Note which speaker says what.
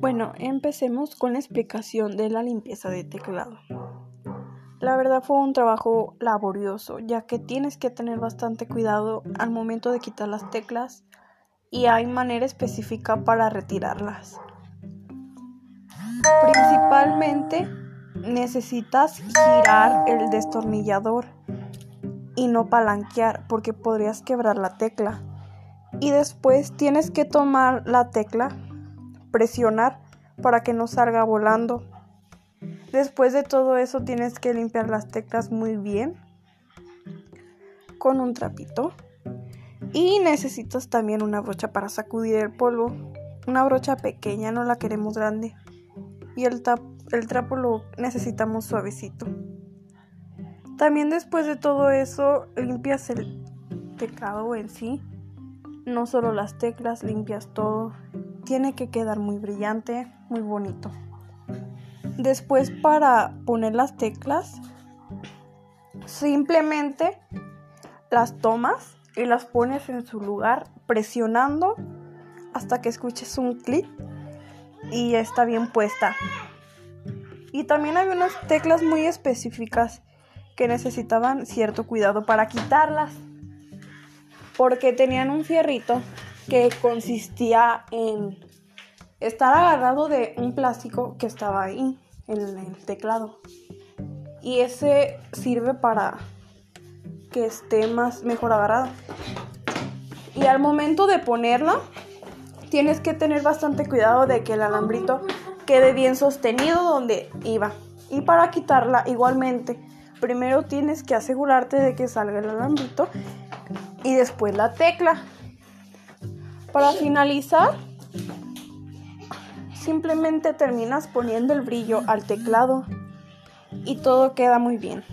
Speaker 1: Bueno, empecemos con la explicación de la limpieza de teclado. La verdad fue un trabajo laborioso, ya que tienes que tener bastante cuidado al momento de quitar las teclas y hay manera específica para retirarlas. Principalmente necesitas girar el destornillador y no palanquear porque podrías quebrar la tecla. Y después tienes que tomar la tecla, presionar para que no salga volando. Después de todo eso tienes que limpiar las teclas muy bien con un trapito. Y necesitas también una brocha para sacudir el polvo. Una brocha pequeña, no la queremos grande. Y el, el trapo lo necesitamos suavecito. También después de todo eso limpias el teclado en sí. No solo las teclas, limpias todo. Tiene que quedar muy brillante, muy bonito. Después para poner las teclas, simplemente las tomas y las pones en su lugar presionando hasta que escuches un clic y está bien puesta. Y también hay unas teclas muy específicas que necesitaban cierto cuidado para quitarlas. Porque tenían un fierrito que consistía en estar agarrado de un plástico que estaba ahí en el teclado. Y ese sirve para que esté más mejor agarrado. Y al momento de ponerla, tienes que tener bastante cuidado de que el alambrito quede bien sostenido donde iba. Y para quitarla igualmente, primero tienes que asegurarte de que salga el alambrito y después la tecla. Para finalizar, simplemente terminas poniendo el brillo al teclado y todo queda muy bien.